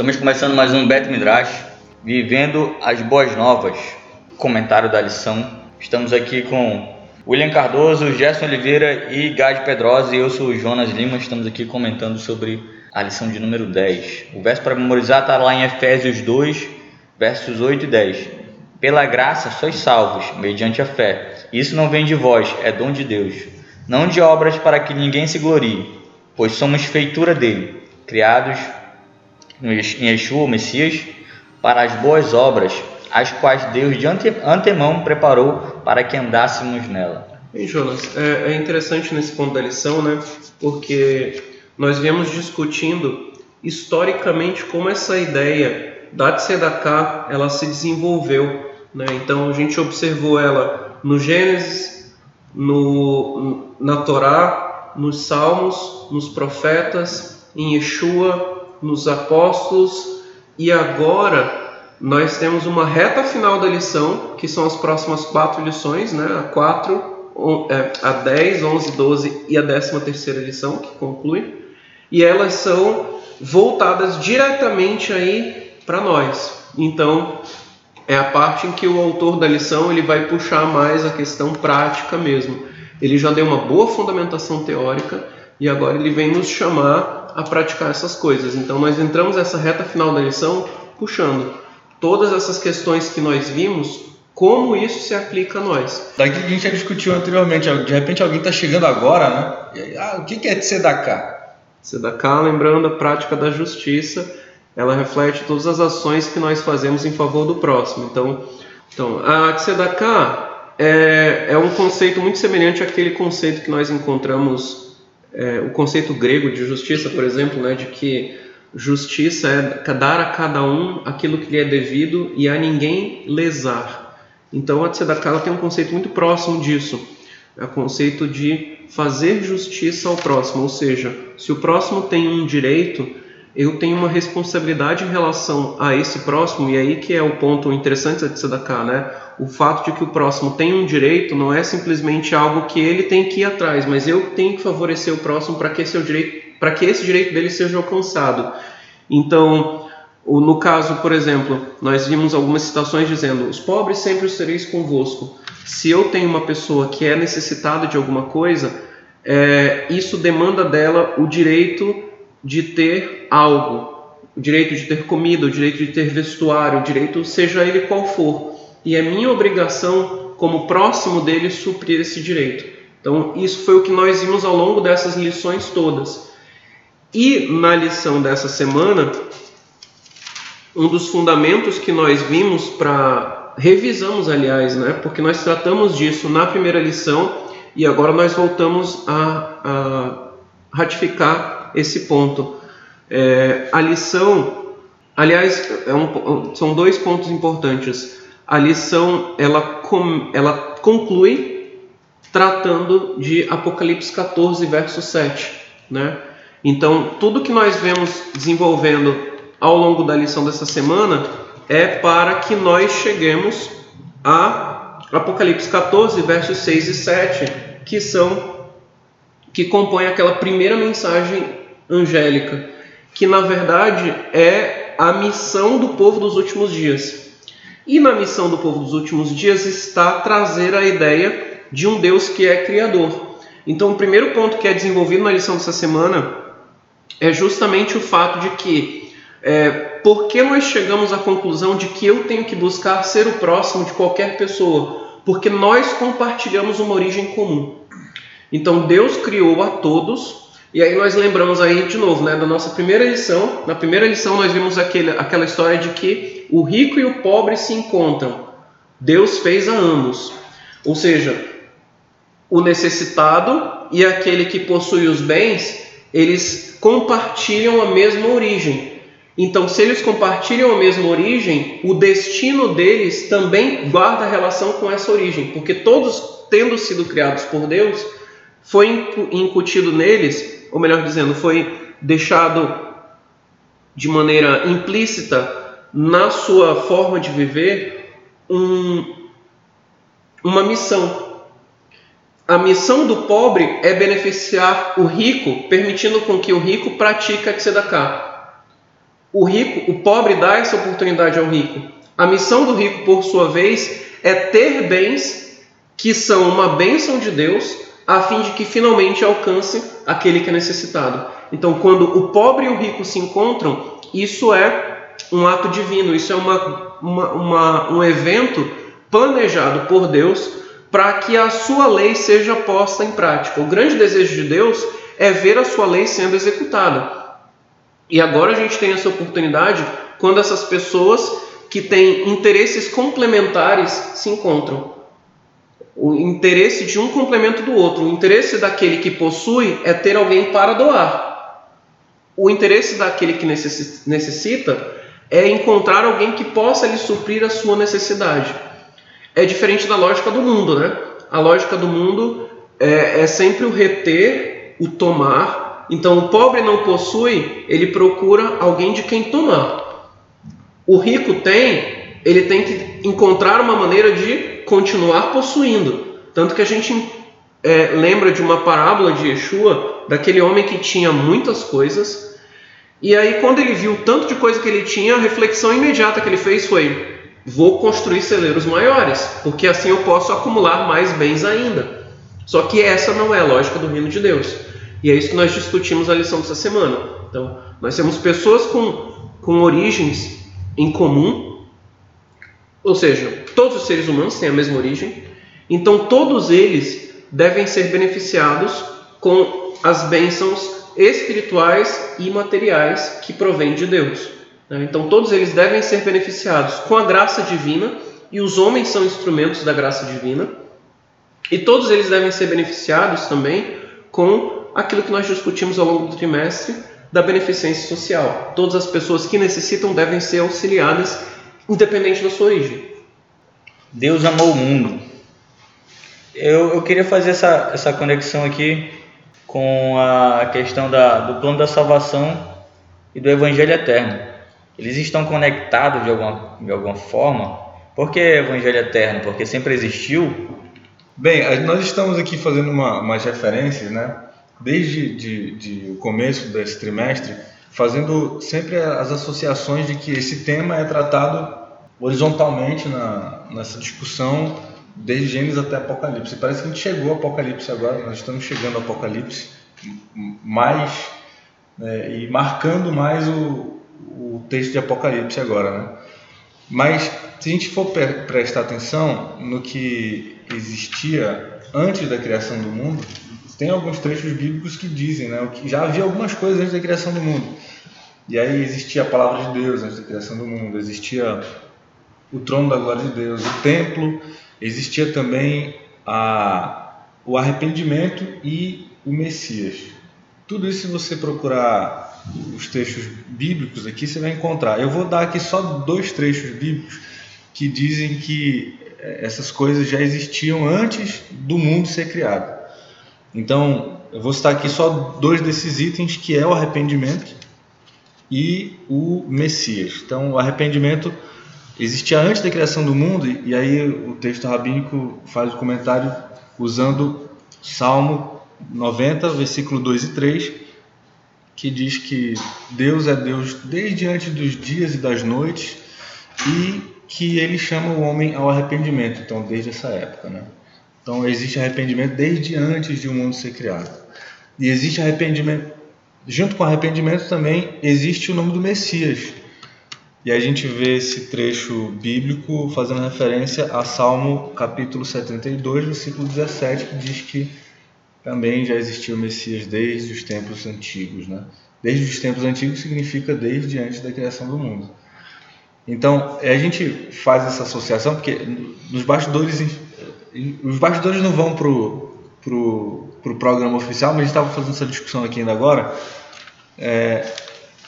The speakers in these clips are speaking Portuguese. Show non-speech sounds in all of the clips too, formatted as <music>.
Estamos começando mais um Bet Midrash, vivendo as boas novas. Comentário da lição. Estamos aqui com William Cardoso, Gerson Oliveira e Gade Pedrosa. E eu sou o Jonas Lima. Estamos aqui comentando sobre a lição de número 10. O verso para memorizar está lá em Efésios 2, versos 8 e 10. Pela graça sois salvos, mediante a fé. Isso não vem de vós, é dom de Deus. Não de obras para que ninguém se glorie, pois somos feitura dele, criados em Yeshua, o Messias, para as boas obras, as quais Deus de antemão preparou para que andássemos nela. Bem, Jonas, é, é interessante nesse ponto da lição, né? Porque nós viemos discutindo historicamente como essa ideia da Tzedakah ela se desenvolveu. Né? Então a gente observou ela no Gênesis, no, na Torá, nos Salmos, nos profetas, em Yeshua, nos apóstolos e agora nós temos uma reta final da lição, que são as próximas quatro lições, né? a 4, é, a 10, 11, 12 e a 13 terceira lição, que conclui, e elas são voltadas diretamente aí para nós. Então, é a parte em que o autor da lição ele vai puxar mais a questão prática mesmo. Ele já deu uma boa fundamentação teórica e agora ele vem nos chamar a praticar essas coisas. Então, nós entramos nessa reta final da lição puxando todas essas questões que nós vimos, como isso se aplica a nós. Daqui a gente já discutiu anteriormente, de repente alguém está chegando agora, né? Ah, o que é Tzedakah? Tzedakah, lembrando a prática da justiça, ela reflete todas as ações que nós fazemos em favor do próximo. Então, então a Tzedakah é, é um conceito muito semelhante àquele conceito que nós encontramos, é, o conceito grego de justiça, por exemplo, né, de que Justiça é dar a cada um aquilo que lhe é devido e a ninguém lesar. Então a Tzedakah tem um conceito muito próximo disso. É o conceito de fazer justiça ao próximo, ou seja, se o próximo tem um direito, eu tenho uma responsabilidade em relação a esse próximo, e aí que é o ponto interessante da Tzedakah, né? O fato de que o próximo tem um direito não é simplesmente algo que ele tem que ir atrás, mas eu tenho que favorecer o próximo para que direito que esse direito dele seja alcançado. Então, no caso, por exemplo, nós vimos algumas citações dizendo: os pobres sempre os tereis convosco. Se eu tenho uma pessoa que é necessitada de alguma coisa, é, isso demanda dela o direito de ter algo, o direito de ter comida, o direito de ter vestuário, o direito, seja ele qual for. E é minha obrigação, como próximo dele, suprir esse direito. Então, isso foi o que nós vimos ao longo dessas lições todas. E na lição dessa semana, um dos fundamentos que nós vimos para revisamos, aliás, né? Porque nós tratamos disso na primeira lição e agora nós voltamos a, a ratificar esse ponto. É, a lição, aliás, é um, são dois pontos importantes. A lição ela, com, ela conclui tratando de Apocalipse 14, verso 7, né? Então, tudo que nós vemos desenvolvendo ao longo da lição dessa semana é para que nós cheguemos a Apocalipse 14, versos 6 e 7, que são que compõem aquela primeira mensagem angélica, que na verdade é a missão do povo dos últimos dias. E na missão do povo dos últimos dias está trazer a ideia de um Deus que é criador. Então, o primeiro ponto que é desenvolvido na lição dessa semana é justamente o fato de que é, por que nós chegamos à conclusão de que eu tenho que buscar ser o próximo de qualquer pessoa? Porque nós compartilhamos uma origem comum. Então Deus criou a todos, e aí nós lembramos aí de novo, né, da nossa primeira lição. Na primeira lição nós vimos aquele, aquela história de que o rico e o pobre se encontram. Deus fez a ambos. Ou seja, o necessitado e aquele que possui os bens eles compartilham a mesma origem. Então, se eles compartilham a mesma origem, o destino deles também guarda relação com essa origem, porque todos, tendo sido criados por Deus, foi incutido neles, ou melhor dizendo, foi deixado de maneira implícita na sua forma de viver um, uma missão, a missão do pobre é beneficiar o rico, permitindo com que o rico pratique a tzedakah. O rico, o pobre dá essa oportunidade ao rico. A missão do rico, por sua vez, é ter bens que são uma bênção de Deus, a fim de que finalmente alcance aquele que é necessitado. Então, quando o pobre e o rico se encontram, isso é um ato divino, isso é uma, uma, uma um evento planejado por Deus para que a sua lei seja posta em prática. O grande desejo de Deus é ver a sua lei sendo executada. E agora a gente tem essa oportunidade quando essas pessoas que têm interesses complementares se encontram. O interesse de um complemento do outro. O interesse daquele que possui é ter alguém para doar. O interesse daquele que necessita é encontrar alguém que possa lhe suprir a sua necessidade é diferente da lógica do mundo, né? A lógica do mundo é, é sempre o reter, o tomar. Então, o pobre não possui, ele procura alguém de quem tomar. O rico tem, ele tem que encontrar uma maneira de continuar possuindo. Tanto que a gente é, lembra de uma parábola de Yeshua, daquele homem que tinha muitas coisas, e aí quando ele viu o tanto de coisa que ele tinha, a reflexão imediata que ele fez foi: vou construir celeiros maiores, porque assim eu posso acumular mais bens ainda. Só que essa não é a lógica do reino de Deus. E é isso que nós discutimos na lição dessa semana. Então, nós temos pessoas com, com origens em comum, ou seja, todos os seres humanos têm a mesma origem, então todos eles devem ser beneficiados com as bênçãos espirituais e materiais que provêm de Deus. Né? Então todos eles devem ser beneficiados com a graça divina e os homens são instrumentos da graça divina. E todos eles devem ser beneficiados também com aquilo que nós discutimos ao longo do trimestre da beneficência social. Todas as pessoas que necessitam devem ser auxiliadas, independente da sua origem. Deus amou o mundo. Eu, eu queria fazer essa, essa conexão aqui com a questão da, do plano da salvação e do evangelho eterno eles estão conectados de alguma, de alguma forma. Por que Evangelho Eterno? Porque sempre existiu? Bem, nós estamos aqui fazendo uma, umas referências, né? Desde de, de o começo desse trimestre, fazendo sempre as associações de que esse tema é tratado horizontalmente na, nessa discussão desde Gênesis até Apocalipse. Parece que a gente chegou ao Apocalipse agora, nós estamos chegando ao Apocalipse mais né, e marcando mais o, o texto de Apocalipse agora, né? Mas se a gente for prestar atenção no que existia antes da criação do mundo, tem alguns trechos bíblicos que dizem, né? Que já havia algumas coisas antes da criação do mundo. E aí existia a palavra de Deus antes da criação do mundo, existia o trono da glória de Deus, o templo, existia também a, o arrependimento e o Messias. Tudo isso, se você procurar os trechos bíblicos aqui, você vai encontrar. Eu vou dar aqui só dois trechos bíblicos que dizem que eh, essas coisas já existiam antes do mundo ser criado. Então, eu vou citar aqui só dois desses itens, que é o arrependimento e o Messias. Então, o arrependimento existia antes da criação do mundo, e aí o texto rabínico faz o comentário usando Salmo 90, versículo 2 e 3, que diz que Deus é Deus desde antes dos dias e das noites e que ele chama o homem ao arrependimento, então desde essa época, né? Então existe arrependimento desde antes de o mundo ser criado. E existe arrependimento, junto com arrependimento também existe o nome do Messias. E a gente vê esse trecho bíblico fazendo referência a Salmo capítulo 72, versículo 17, que diz que também já existia o Messias desde os tempos antigos. Né? Desde os tempos antigos significa desde antes da criação do mundo. Então, a gente faz essa associação porque nos bastidores, os bastidores não vão pro, pro, pro programa oficial, mas a gente estava fazendo essa discussão aqui ainda agora. É,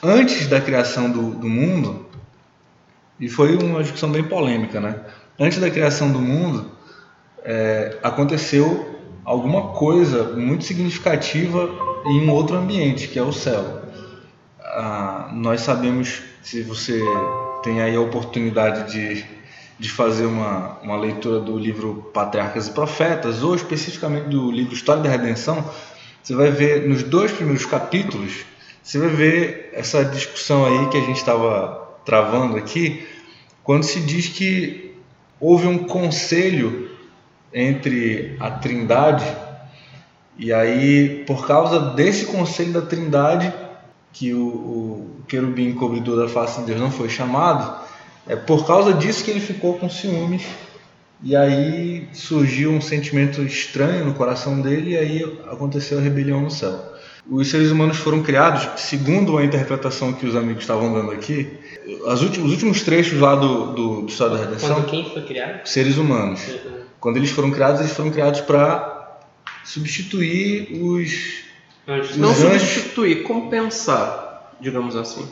antes da criação do, do mundo, e foi uma discussão bem polêmica, né? Antes da criação do mundo, é, aconteceu alguma coisa muito significativa em um outro ambiente, que é o céu. Ah, nós sabemos, se você tem aí a oportunidade de, de fazer uma, uma leitura do livro Patriarcas e Profetas, ou especificamente do livro História da Redenção, você vai ver nos dois primeiros capítulos você vai ver essa discussão aí que a gente estava travando aqui, quando se diz que houve um conselho entre a Trindade e aí, por causa desse conselho da Trindade, que o, o querubim cobridor da face de Deus não foi chamado, é por causa disso que ele ficou com ciúmes. E aí surgiu um sentimento estranho no coração dele e aí aconteceu a rebelião no céu. Os seres humanos foram criados, segundo a interpretação que os amigos estavam dando aqui, últimos, os últimos trechos lá do, do, do História da Redenção. Quando quem foi criado? Seres humanos. Quando eles foram criados, eles foram criados para substituir os. Anjos. Não anjos. substituir, compensar, digamos assim.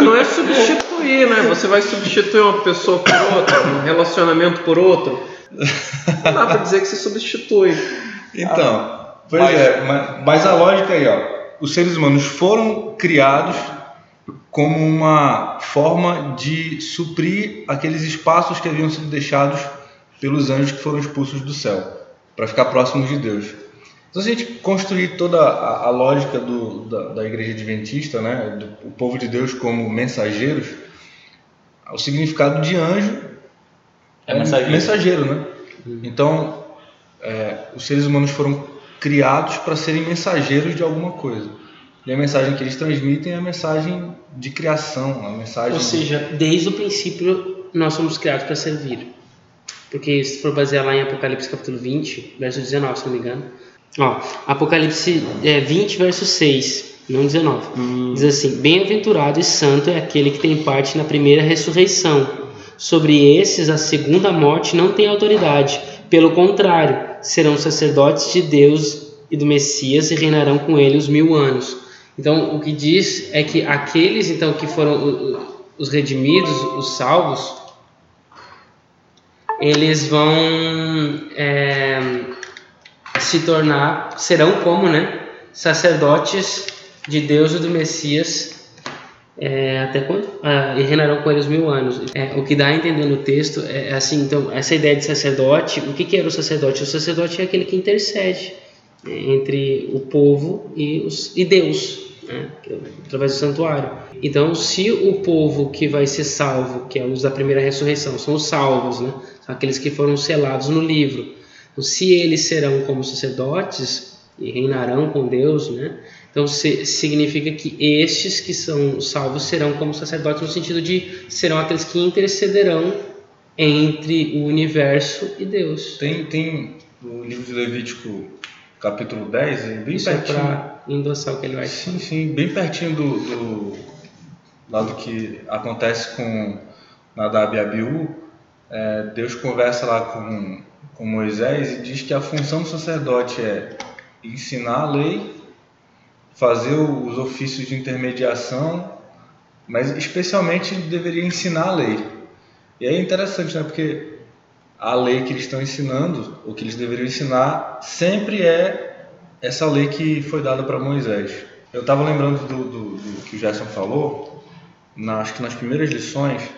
não é substituir, né? Você vai substituir uma pessoa por outra, um relacionamento por outro. Não dá pra dizer que se substitui. Então, pois mas, é, mas, mas a lógica aí, ó. Os seres humanos foram criados como uma forma de suprir aqueles espaços que haviam sido deixados pelos anjos que foram expulsos do céu, para ficar próximos de Deus. Então, se a gente construir toda a, a lógica do, da, da, igreja adventista, né, do povo de Deus como mensageiros, o significado de anjo é, é mensageiro. mensageiro, né? Uhum. Então, é, os seres humanos foram criados para serem mensageiros de alguma coisa. E a mensagem que eles transmitem é a mensagem de criação, a mensagem. Ou seja, desde o princípio nós somos criados para servir. Porque se for basear lá em Apocalipse capítulo 20, verso 19, se não me engano. Ó, Apocalipse é, 20, verso 6, não 19. Hum. Diz assim: Bem-aventurado e santo é aquele que tem parte na primeira ressurreição. Sobre esses, a segunda morte não tem autoridade. Pelo contrário, serão sacerdotes de Deus e do Messias e reinarão com ele os mil anos. Então, o que diz é que aqueles então que foram os redimidos, os salvos, eles vão é, se tornar, serão como, né, sacerdotes de Deus e do Messias é, até quando? Ah, e reinarão com eles mil anos. É, o que dá a entender no texto é, é assim, então, essa ideia de sacerdote, o que, que era o sacerdote? O sacerdote é aquele que intercede né, entre o povo e, os, e Deus, né, através do santuário. Então, se o povo que vai ser salvo, que é os da primeira ressurreição, são os salvos, né, aqueles que foram selados no livro. Então, se eles serão como sacerdotes e reinarão com Deus, né? Então se, significa que estes que são salvos serão como sacerdotes no sentido de serão aqueles que intercederão entre o universo e Deus. Tem, tem o livro de Levítico, capítulo 10, é bem Isso pertinho. É para endossar o que ele vai Sim, sim, bem pertinho do, do lado que acontece com Nadab e Abiú é, Deus conversa lá com, com Moisés e diz que a função do sacerdote é ensinar a lei, fazer os ofícios de intermediação, mas especialmente deveria ensinar a lei. E é interessante, né? Porque a lei que eles estão ensinando, ou que eles deveriam ensinar, sempre é essa lei que foi dada para Moisés. Eu estava lembrando do, do, do, que o Gerson falou, na, acho que nas primeiras lições,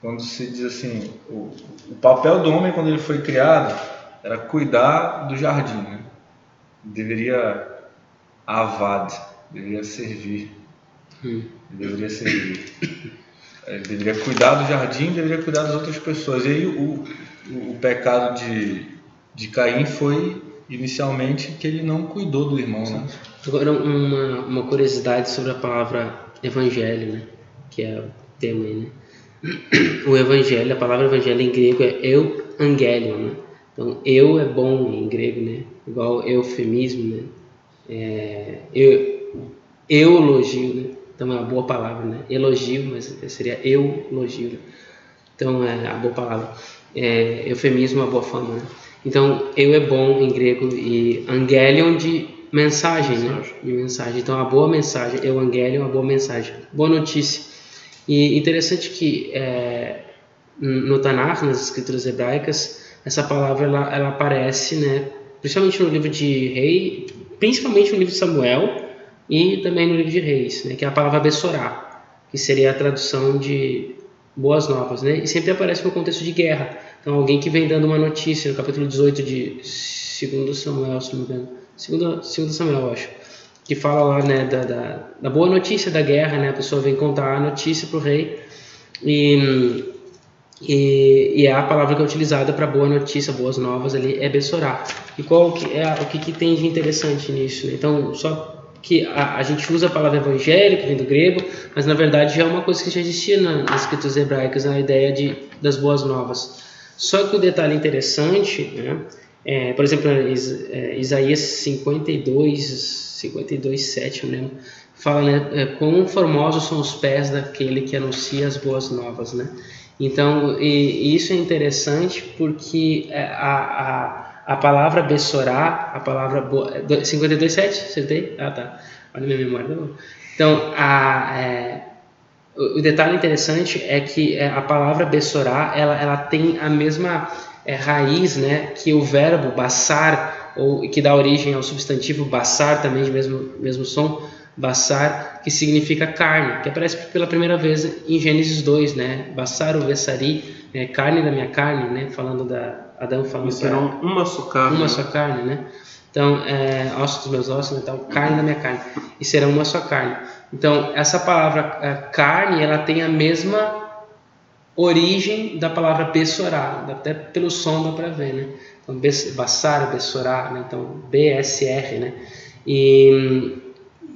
quando se diz assim, o, o papel do homem quando ele foi criado era cuidar do jardim, né? deveria avad, deveria servir, hum. deveria servir, ele deveria cuidar do jardim, deveria cuidar das outras pessoas. E aí o, o, o pecado de, de Caim foi inicialmente que ele não cuidou do irmão, né? Agora uma, uma curiosidade sobre a palavra evangelho, né? Que é o tema aí, né? o evangelho, a palavra evangelho em grego é euangelion, né? Então, eu é bom em grego, né? Igual eufemismo, né? É, eu, elogio, né? Então é uma boa palavra, né? Elogio, mas seria eulogio. Né? Então é a boa palavra. É, eufemismo, é uma boa fama, né? Então, eu é bom em grego e angelion de mensagem, né? De mensagem. Então, a boa mensagem, evangelion, uma boa mensagem. Boa notícia. E interessante que é, no Tanakh, nas escrituras hebraicas, essa palavra ela, ela aparece, né, principalmente no livro de Rei, principalmente no livro de Samuel e também no livro de Reis, né, que é a palavra Bessorá, que seria a tradução de boas novas, né, e sempre aparece no contexto de guerra. Então, alguém que vem dando uma notícia, no capítulo 18 de 2 Samuel, se não me engano, 2 Samuel, eu acho que fala lá né, da, da, da, boa notícia da guerra, né? A pessoa vem contar a notícia para o rei e, e, e, é a palavra que é utilizada para boa notícia, boas novas ali é Bessorá. E qual que é o que, que tem de interessante nisso? Né? Então, só que a, a, gente usa a palavra evangelho, que vem do grego, mas na verdade já é uma coisa que já existia na, nas escrituras hebraicas, a ideia de, das boas novas. Só que o detalhe interessante, né, é, por exemplo, é, Isaías 52, 52, 7, eu lembro, fala, né, é, quão formosos são os pés daquele que anuncia as boas novas, né? Então, e, e isso é interessante porque é, a, a a palavra Bessorá, a palavra 52.7, acertei? Ah, tá. Olha minha memória. Tá então, a, é, o detalhe interessante é que é, a palavra Bessorá, ela, ela tem a mesma é, raiz né, que o verbo basar, ou que dá origem ao substantivo basar, também de mesmo, mesmo som, basar, que significa carne, que aparece pela primeira vez em Gênesis 2, né? Basar o Vessari, é, carne da minha carne, né? Falando da, Adão falando e serão uma só carne. Uma só carne, né? Então, é, ossos dos meus ossos, né? então, carne da minha carne. E serão uma só carne. Então, essa palavra é, carne, ela tem a mesma origem da palavra bessorá. Até pelo som dá para ver, né? Então, bassar, bessorá, né? Então, BSR, né? E,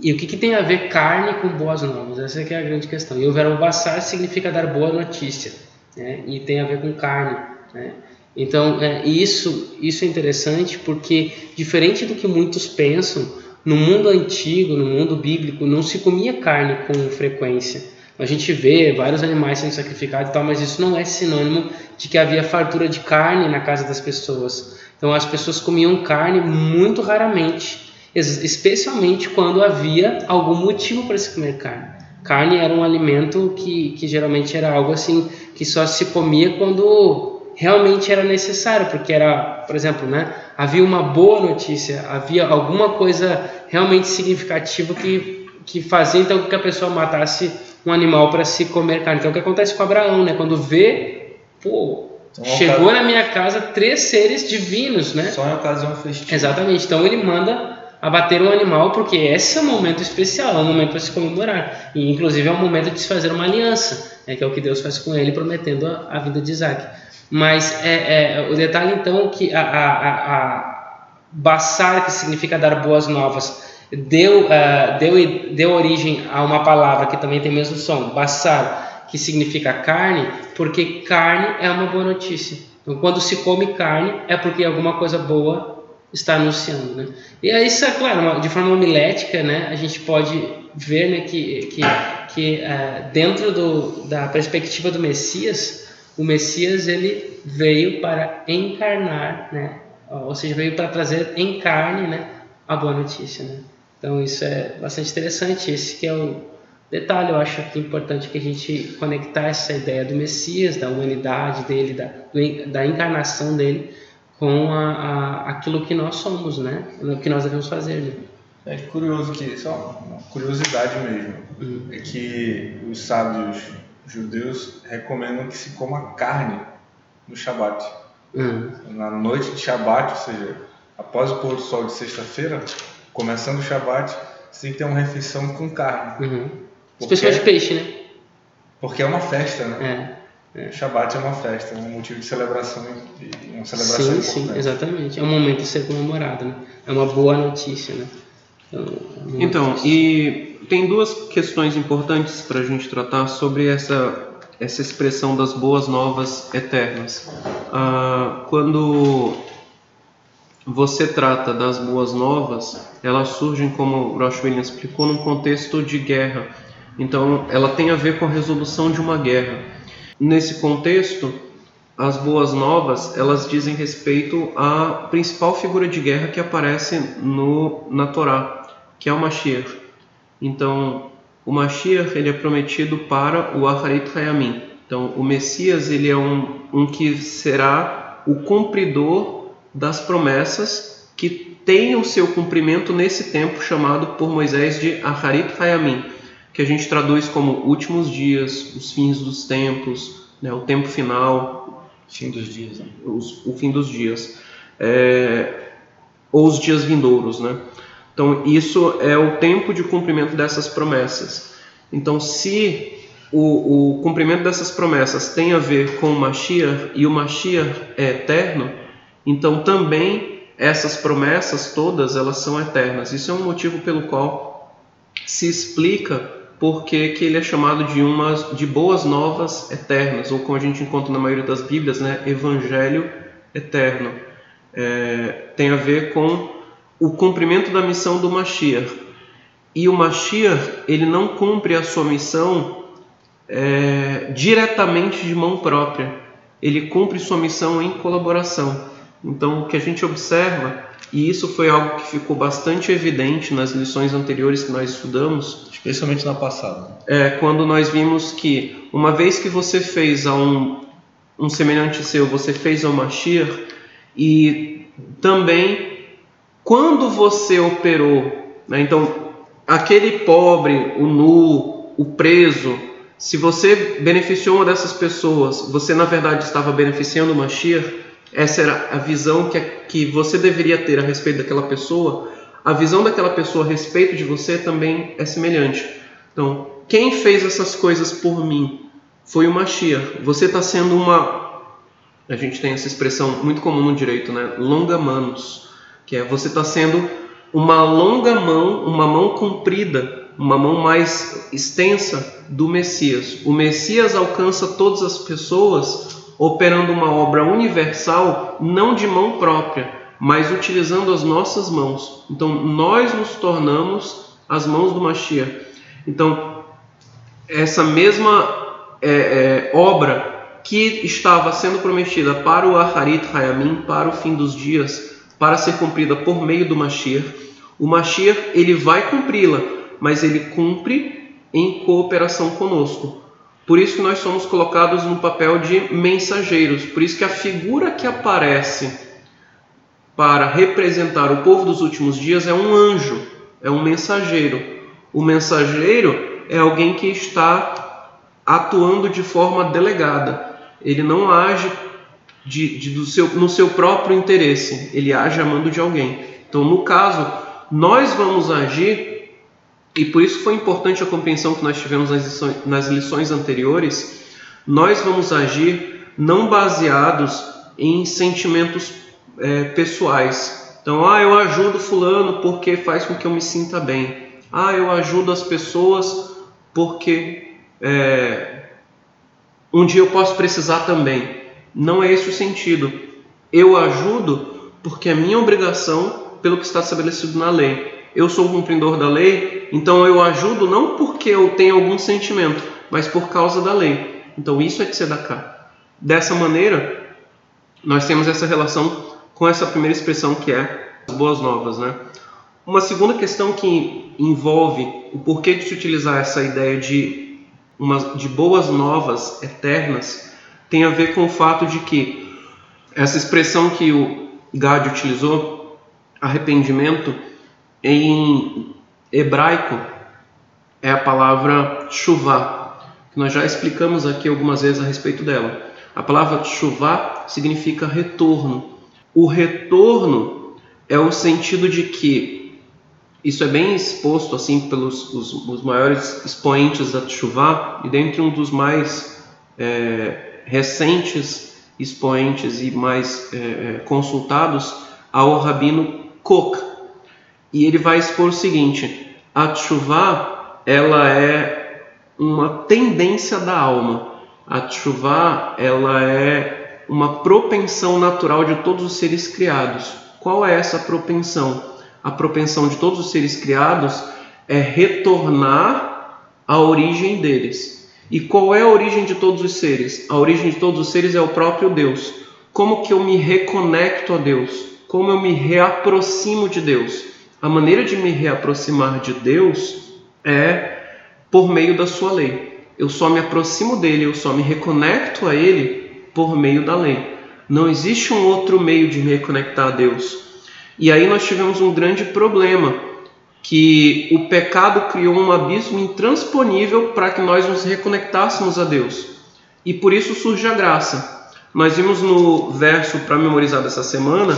e o que, que, tem a ver carne com boas novas? Essa é, a grande questão. E o verbo bassar significa dar boa notícia, né? E tem a ver com carne, né? Então, é, isso, isso é interessante porque, diferente do que muitos pensam, no mundo antigo, no mundo bíblico, não se comia carne com frequência. A gente vê vários animais sendo sacrificados e tal, mas isso não é sinônimo de que havia fartura de carne na casa das pessoas. Então, as pessoas comiam carne muito raramente, especialmente quando havia algum motivo para se comer carne. Carne era um alimento que, que geralmente era algo assim que só se comia quando realmente era necessário, porque era, por exemplo, né, havia uma boa notícia, havia alguma coisa realmente significativa que, que fazia então que a pessoa matasse um animal para se comer carne. Então o que acontece com Abraão, né, quando vê, pô, então, chegou na minha casa três seres divinos, né? Só em ocasião festiva. Exatamente. Então ele manda abater um animal porque esse é um momento especial, é um momento para se comemorar e inclusive é um momento de se fazer uma aliança, né, que é o que Deus faz com ele, prometendo a, a vida de Isaac. Mas é, é, o detalhe então que a, a, a, Bassar, que significa dar boas novas, deu, uh, deu, deu origem a uma palavra que também tem o mesmo som, Bassar, que significa carne, porque carne é uma boa notícia. Então, quando se come carne, é porque alguma coisa boa está anunciando. Né? E aí, isso é claro, de forma homilética, né, a gente pode ver né, que, que, que uh, dentro do, da perspectiva do Messias, o Messias ele veio para encarnar, né? Ou seja, veio para trazer em carne, né, a boa notícia, né? Então isso é bastante interessante. Esse que é o detalhe, eu acho que é importante que a gente conectar essa ideia do Messias, da humanidade dele, da, da encarnação dele com a, a, aquilo que nós somos, né? O que nós devemos fazer, né? É curioso que, só uma curiosidade mesmo, uhum. é que os sábios judeus recomendam que se coma carne no Shabat. Uhum. Na noite de Shabat, ou seja, após o pôr do sol de sexta-feira, começando o Shabat, você tem que ter uma refeição com carne. Uhum. Especialmente peixe, né? Porque é uma festa, né? É. é. Shabat é uma festa, é um motivo de celebração e uma celebração sim, importante. Sim, exatamente. É um momento de ser comemorado, né? É uma boa notícia, né? Então, é então e tem duas questões importantes para a gente tratar sobre essa, essa expressão das boas novas eternas. Ah, quando você trata das boas novas, elas surgem, como o Williams explicou, num contexto de guerra. Então, ela tem a ver com a resolução de uma guerra. Nesse contexto, as boas novas elas dizem respeito à principal figura de guerra que aparece no, na Torá, que é o Mashiach. Então, o Mashiach ele é prometido para o Aharit Hayamim. Então, o Messias ele é um, um que será o cumpridor das promessas que tem o seu cumprimento nesse tempo chamado por Moisés de Aharit Hayamim, que a gente traduz como últimos dias, os fins dos tempos, né, o tempo final, fim dos dias, né? os, o fim dos dias, é, ou os dias vindouros, né? Então, isso é o tempo de cumprimento dessas promessas. Então, se o, o cumprimento dessas promessas tem a ver com o Mashiach e o Mashiach é eterno, então também essas promessas todas elas são eternas. Isso é um motivo pelo qual se explica porque que ele é chamado de umas de boas novas eternas, ou como a gente encontra na maioria das Bíblias, né, Evangelho eterno. É, tem a ver com o cumprimento da missão do Mashiach. E o Mashiach ele não cumpre a sua missão é, diretamente de mão própria. Ele cumpre sua missão em colaboração. Então, o que a gente observa, e isso foi algo que ficou bastante evidente nas lições anteriores que nós estudamos, especialmente na passada, é quando nós vimos que uma vez que você fez a um, um semelhante seu, você fez ao Mashiach, e também quando você operou, né, então aquele pobre, o nu, o preso, se você beneficiou uma dessas pessoas, você na verdade estava beneficiando o Mashiach, essa era a visão que, que você deveria ter a respeito daquela pessoa, a visão daquela pessoa a respeito de você também é semelhante. Então, quem fez essas coisas por mim foi o Mashiach. Você está sendo uma. A gente tem essa expressão muito comum no direito, né? Longa manos, que é você está sendo uma longa mão, uma mão comprida uma mão mais extensa do Messias. O Messias alcança todas as pessoas operando uma obra universal, não de mão própria, mas utilizando as nossas mãos. Então, nós nos tornamos as mãos do Mashiach. Então, essa mesma é, é, obra que estava sendo prometida para o Aharit Hayamim, para o fim dos dias, para ser cumprida por meio do Mashiach, o Mashiach ele vai cumpri-la mas ele cumpre em cooperação conosco. Por isso que nós somos colocados no papel de mensageiros. Por isso que a figura que aparece para representar o povo dos últimos dias é um anjo, é um mensageiro. O mensageiro é alguém que está atuando de forma delegada. Ele não age de, de, do seu, no seu próprio interesse, ele age amando de alguém. Então, no caso, nós vamos agir e por isso foi importante a compreensão que nós tivemos nas lições, nas lições anteriores. Nós vamos agir não baseados em sentimentos é, pessoais. Então, ah, eu ajudo fulano porque faz com que eu me sinta bem. Ah, eu ajudo as pessoas porque é, um dia eu posso precisar também. Não é esse o sentido. Eu ajudo porque é minha obrigação pelo que está estabelecido na lei eu sou cumpridor da lei, então eu ajudo não porque eu tenho algum sentimento, mas por causa da lei. Então isso é tzedakah. Dessa maneira, nós temos essa relação com essa primeira expressão que é as boas novas, né? Uma segunda questão que envolve o porquê de se utilizar essa ideia de, uma, de boas novas eternas tem a ver com o fato de que essa expressão que o Gad utilizou, arrependimento, em hebraico é a palavra chuvá, que nós já explicamos aqui algumas vezes a respeito dela. A palavra chuvá significa retorno. O retorno é o sentido de que isso é bem exposto assim pelos os, os maiores expoentes da chuvá e dentre um dos mais é, recentes expoentes e mais é, é consultados ao rabino Koch, e ele vai expor o seguinte: a tshuva ela é uma tendência da alma. A tshuva ela é uma propensão natural de todos os seres criados. Qual é essa propensão? A propensão de todos os seres criados é retornar à origem deles. E qual é a origem de todos os seres? A origem de todos os seres é o próprio Deus. Como que eu me reconecto a Deus? Como eu me reaproximo de Deus? A maneira de me reaproximar de Deus é por meio da sua lei. Eu só me aproximo dele, eu só me reconecto a ele por meio da lei. Não existe um outro meio de me reconectar a Deus. E aí nós tivemos um grande problema, que o pecado criou um abismo intransponível para que nós nos reconectássemos a Deus. E por isso surge a graça. Nós vimos no verso para memorizar dessa semana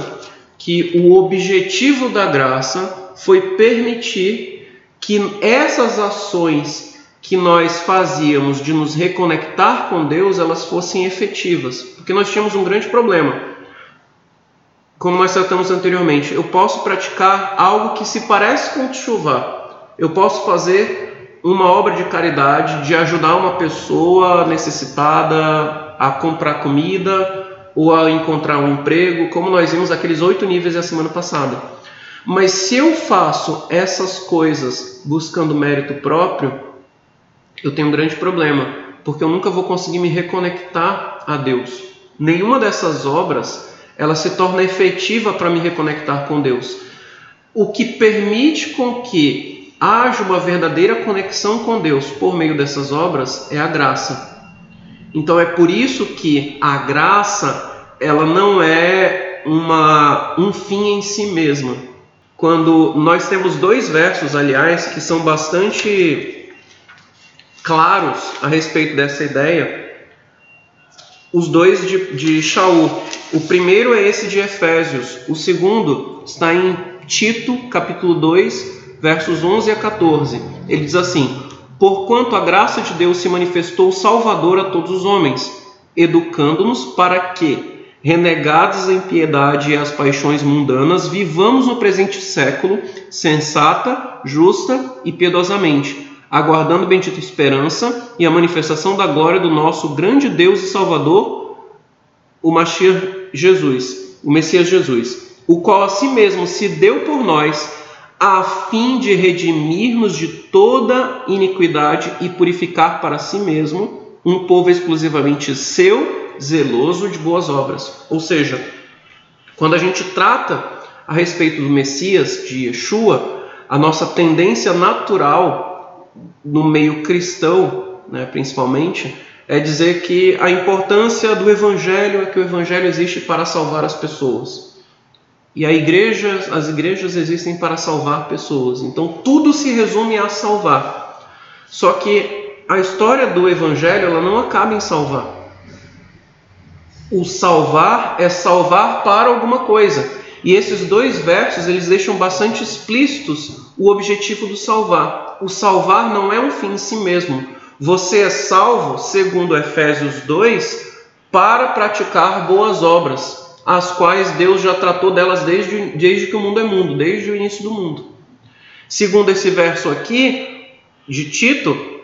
que o objetivo da graça foi permitir que essas ações que nós fazíamos de nos reconectar com Deus, elas fossem efetivas. Porque nós tínhamos um grande problema. Como nós tratamos anteriormente, eu posso praticar algo que se parece com chuva. Eu posso fazer uma obra de caridade, de ajudar uma pessoa necessitada a comprar comida ou a encontrar um emprego, como nós vimos aqueles oito níveis da semana passada. Mas se eu faço essas coisas buscando mérito próprio, eu tenho um grande problema, porque eu nunca vou conseguir me reconectar a Deus. Nenhuma dessas obras ela se torna efetiva para me reconectar com Deus. O que permite com que haja uma verdadeira conexão com Deus por meio dessas obras é a graça. Então é por isso que a graça ela não é uma, um fim em si mesma. Quando nós temos dois versos, aliás, que são bastante claros a respeito dessa ideia, os dois de, de Shaul. O primeiro é esse de Efésios, o segundo está em Tito, capítulo 2, versos 11 a 14. Ele diz assim: Porquanto a graça de Deus se manifestou salvador a todos os homens, educando-nos para que, renegados em piedade e as paixões mundanas, vivamos no presente século sensata, justa e piedosamente aguardando bendita esperança e a manifestação da glória do nosso grande Deus e Salvador, o Mashiach Jesus, o Messias Jesus, o qual a si mesmo se deu por nós, a fim de redimir-nos de toda iniquidade e purificar para si mesmo um povo exclusivamente seu, zeloso de boas obras. Ou seja, quando a gente trata a respeito do Messias, de Yeshua, a nossa tendência natural no meio cristão, né, principalmente, é dizer que a importância do evangelho é que o evangelho existe para salvar as pessoas. E a igreja, as igrejas existem para salvar pessoas. Então tudo se resume a salvar. Só que a história do evangelho ela não acaba em salvar. O salvar é salvar para alguma coisa. E esses dois versos eles deixam bastante explícitos o objetivo do salvar. O salvar não é um fim em si mesmo. Você é salvo, segundo Efésios 2, para praticar boas obras, as quais Deus já tratou delas desde, desde que o mundo é mundo, desde o início do mundo. Segundo esse verso aqui de Tito,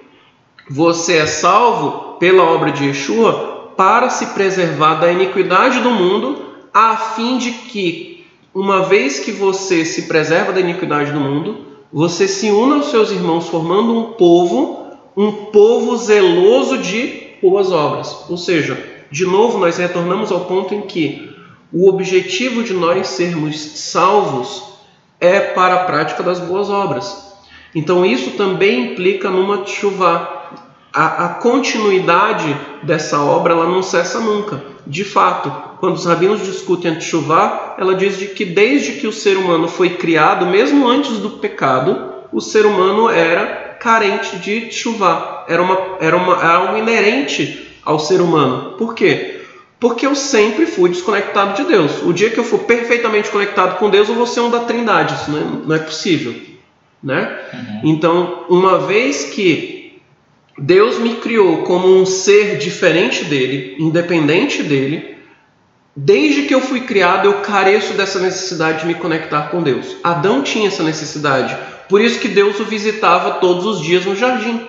você é salvo pela obra de Yeshua para se preservar da iniquidade do mundo, a fim de que uma vez que você se preserva da iniquidade do mundo, você se une aos seus irmãos formando um povo, um povo zeloso de boas obras. Ou seja, de novo nós retornamos ao ponto em que o objetivo de nós sermos salvos é para a prática das boas obras. Então isso também implica numa chuva. A, a continuidade dessa obra ela não cessa nunca. De fato, quando os rabinos discutem a Teshuvah, ela diz de que desde que o ser humano foi criado, mesmo antes do pecado, o ser humano era carente de Teshuvah. Era, uma, era, uma, era algo inerente ao ser humano. Por quê? Porque eu sempre fui desconectado de Deus. O dia que eu for perfeitamente conectado com Deus, eu vou ser um da trindade. Isso não é, não é possível. Né? Uhum. Então, uma vez que Deus me criou como um ser diferente dele, independente dele, Desde que eu fui criado, eu careço dessa necessidade de me conectar com Deus. Adão tinha essa necessidade, por isso que Deus o visitava todos os dias no jardim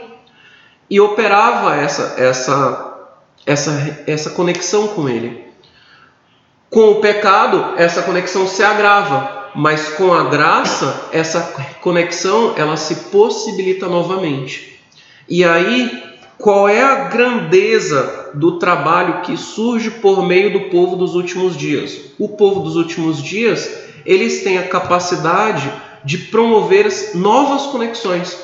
e operava essa essa essa essa conexão com ele. Com o pecado, essa conexão se agrava, mas com a graça, essa conexão ela se possibilita novamente. E aí qual é a grandeza do trabalho que surge por meio do povo dos últimos dias? O povo dos últimos dias, eles têm a capacidade de promover novas conexões.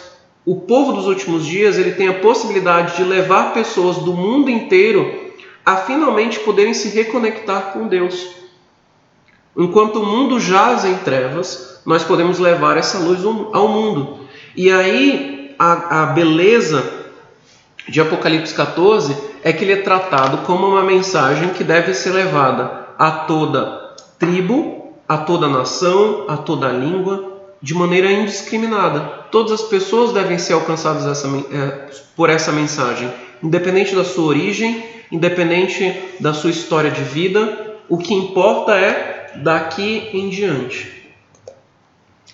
O povo dos últimos dias, ele tem a possibilidade de levar pessoas do mundo inteiro a finalmente poderem se reconectar com Deus. Enquanto o mundo jaz em trevas, nós podemos levar essa luz ao mundo. E aí a, a beleza de Apocalipse 14 é que ele é tratado como uma mensagem que deve ser levada a toda tribo, a toda nação, a toda língua, de maneira indiscriminada. Todas as pessoas devem ser alcançadas essa, é, por essa mensagem, independente da sua origem, independente da sua história de vida. O que importa é daqui em diante.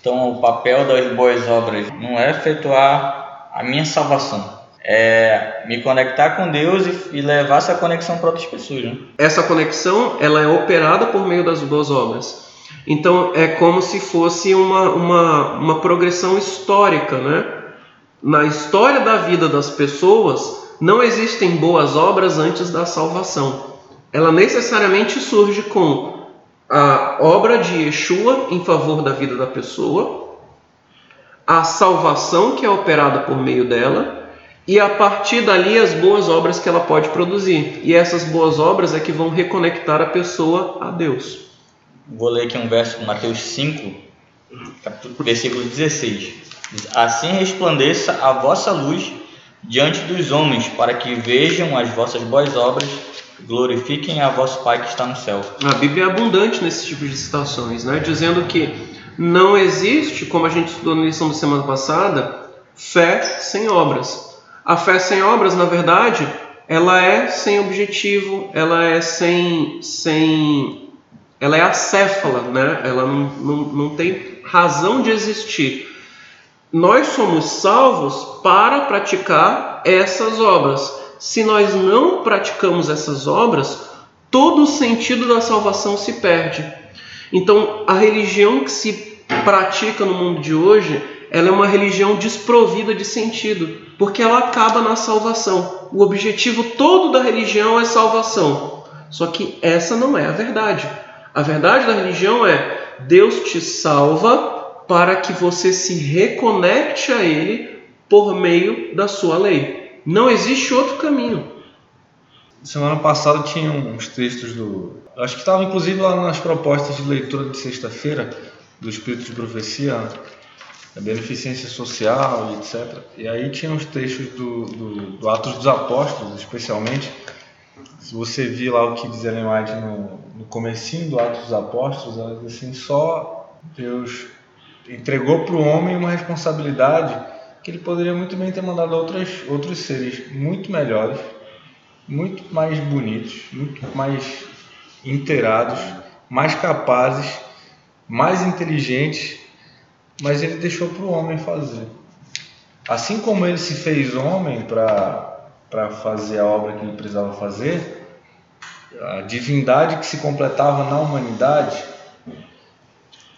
Então, o papel das boas obras não é efetuar a minha salvação, é me conectar com Deus e, levar essa conexão para outras pessoas. Né? Essa conexão ela é operada por meio das boas obras. Então é como se fosse uma, uma, uma progressão histórica, né? Na história da vida das pessoas não existem boas obras antes da salvação. Ela necessariamente surge com a obra de Yeshua em favor da vida da pessoa, a salvação que é operada por meio dela e a partir dali as boas obras que ela pode produzir. E essas boas obras é que vão reconectar a pessoa a Deus. Vou ler aqui um verso de Mateus 5, versículo 16. Assim resplandeça a vossa luz diante dos homens, para que vejam as vossas boas obras glorifiquem a vosso Pai que está no céu. A Bíblia é abundante nesse tipo de citações, né? dizendo que não existe, como a gente estudou na lição da semana passada, fé sem obras. A fé sem obras, na verdade, ela é sem objetivo, ela é sem, sem ela é acéfala, né? Ela não, não, não tem razão de existir. Nós somos salvos para praticar essas obras. Se nós não praticamos essas obras, todo o sentido da salvação se perde. Então, a religião que se pratica no mundo de hoje ela é uma religião desprovida de sentido, porque ela acaba na salvação. O objetivo todo da religião é salvação. Só que essa não é a verdade. A verdade da religião é Deus te salva para que você se reconecte a Ele por meio da sua lei. Não existe outro caminho. Semana passada tinha uns textos do. Acho que estava inclusive lá nas propostas de leitura de sexta-feira do Espírito de Profecia a beneficência social etc. E aí tinha os textos do, do, do, Atos dos Apóstolos, especialmente. Se você vir lá o que diz Ellen White no, no comecinho do Atos dos Apóstolos, ela diz assim, só Deus entregou para o homem uma responsabilidade que ele poderia muito bem ter mandado outras, outros seres muito melhores, muito mais bonitos, muito mais inteirados, mais capazes, mais inteligentes mas ele deixou para o homem fazer. Assim como ele se fez homem para fazer a obra que ele precisava fazer, a divindade que se completava na humanidade,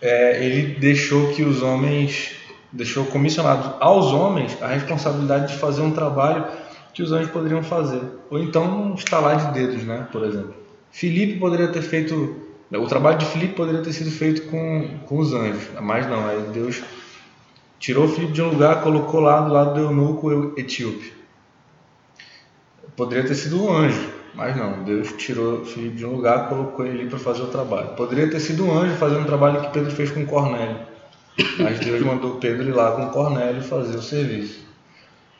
é, ele deixou que os homens, deixou comissionado aos homens a responsabilidade de fazer um trabalho que os anjos poderiam fazer. Ou então um estalar de dedos, né, por exemplo. Filipe poderia ter feito o trabalho de Filipe poderia ter sido feito com, com os anjos, mas não, aí Deus tirou Filipe de um lugar, colocou lá do lado do eunuco etíope. Poderia ter sido um anjo, mas não, Deus tirou Filipe de um lugar, colocou ele para fazer o trabalho. Poderia ter sido um anjo fazendo o trabalho que Pedro fez com Cornélio, mas Deus mandou Pedro ir lá com Cornélio fazer o serviço.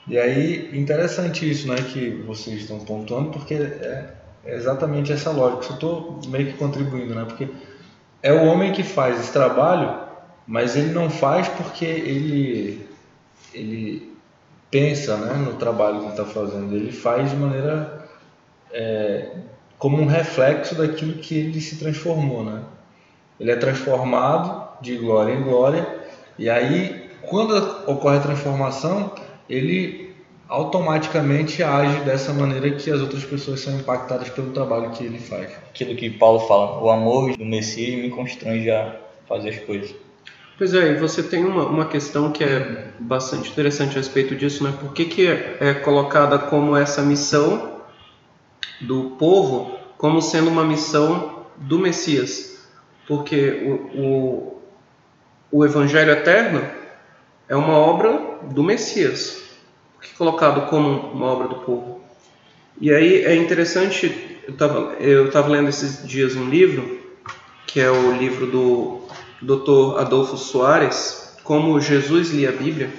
E aí, interessante isso, né, que vocês estão pontuando, porque é, exatamente essa lógica. Eu estou meio que contribuindo, né? Porque é o homem que faz esse trabalho, mas ele não faz porque ele ele pensa, né, no trabalho que está fazendo. Ele faz de maneira é, como um reflexo daquilo que ele se transformou, né? Ele é transformado de glória em glória e aí quando ocorre a transformação ele automaticamente age dessa maneira que as outras pessoas são impactadas pelo trabalho que ele faz. Aquilo que Paulo fala, o amor do Messias me constrange a fazer as coisas. Pois é, e você tem uma, uma questão que é bastante interessante a respeito disso, né? Por que, que é, é colocada como essa missão do povo como sendo uma missão do Messias? Porque o, o, o Evangelho Eterno é uma obra do Messias que é colocado como uma obra do povo. E aí é interessante, eu estava lendo esses dias um livro, que é o livro do Dr. Adolfo Soares, Como Jesus lia a Bíblia.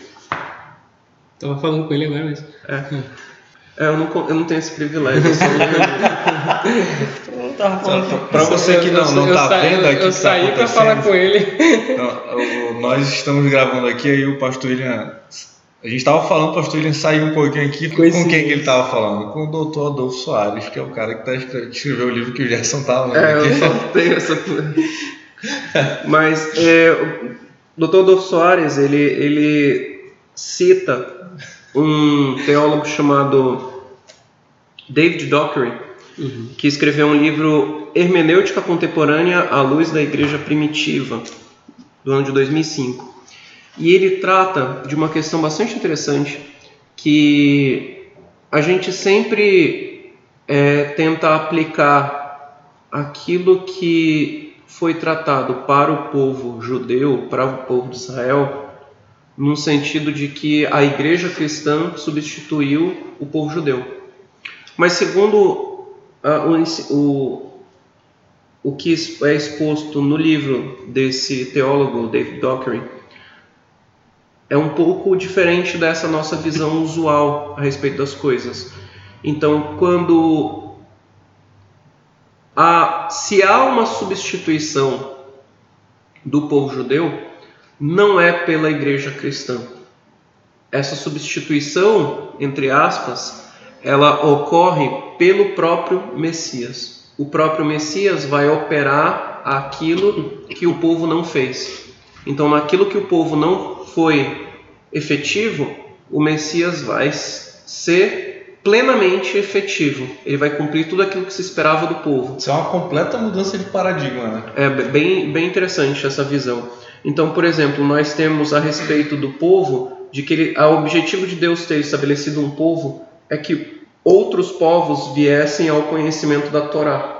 Estava falando com ele agora, mas... É. É, eu não, eu não tenho esse privilégio. Eu sou um- <laughs> tava falando Para você que não, não eu tá saí- vendo aqui Eu tá saí pra falar acontecendo, com ele. <laughs> Não, o- nós estamos gravando aqui, aí o pastor William. A gente estava falando, o pastor William saiu um pouquinho aqui. Com Coincidência. quem que ele estava falando? Com o doutor Adolfo Soares, que é o cara que, tá, escreveu o livro que o Gerson estava lendo É, eu só tenho essa. <laughs> Mas é, o Dr. Adolfo Soares ele, ele cita um teólogo chamado David Dockery, que escreveu um livro Hermenêutica Contemporânea à Luz da Igreja Primitiva, do ano de 2005. E ele trata de uma questão bastante interessante que a gente sempre é, tenta aplicar aquilo que foi tratado para o povo judeu, para o povo de Israel, num sentido de que a igreja cristã substituiu o povo judeu. Mas segundo o, ensi- o, o que é exposto no livro desse teólogo David Dockery, é um pouco diferente dessa nossa visão usual a respeito das coisas. Então, quando há, se há uma substituição do povo judeu, não é pela igreja cristã. Essa substituição, entre aspas, ela ocorre pelo próprio Messias. O próprio Messias vai operar aquilo que o povo não fez. Então, naquilo que o povo não foi efetivo, o Messias vai ser plenamente efetivo. Ele vai cumprir tudo aquilo que se esperava do povo. Isso é uma completa mudança de paradigma, né? É bem, bem interessante essa visão. Então, por exemplo, nós temos a respeito do povo, de que ele, o objetivo de Deus ter estabelecido um povo é que outros povos viessem ao conhecimento da Torá.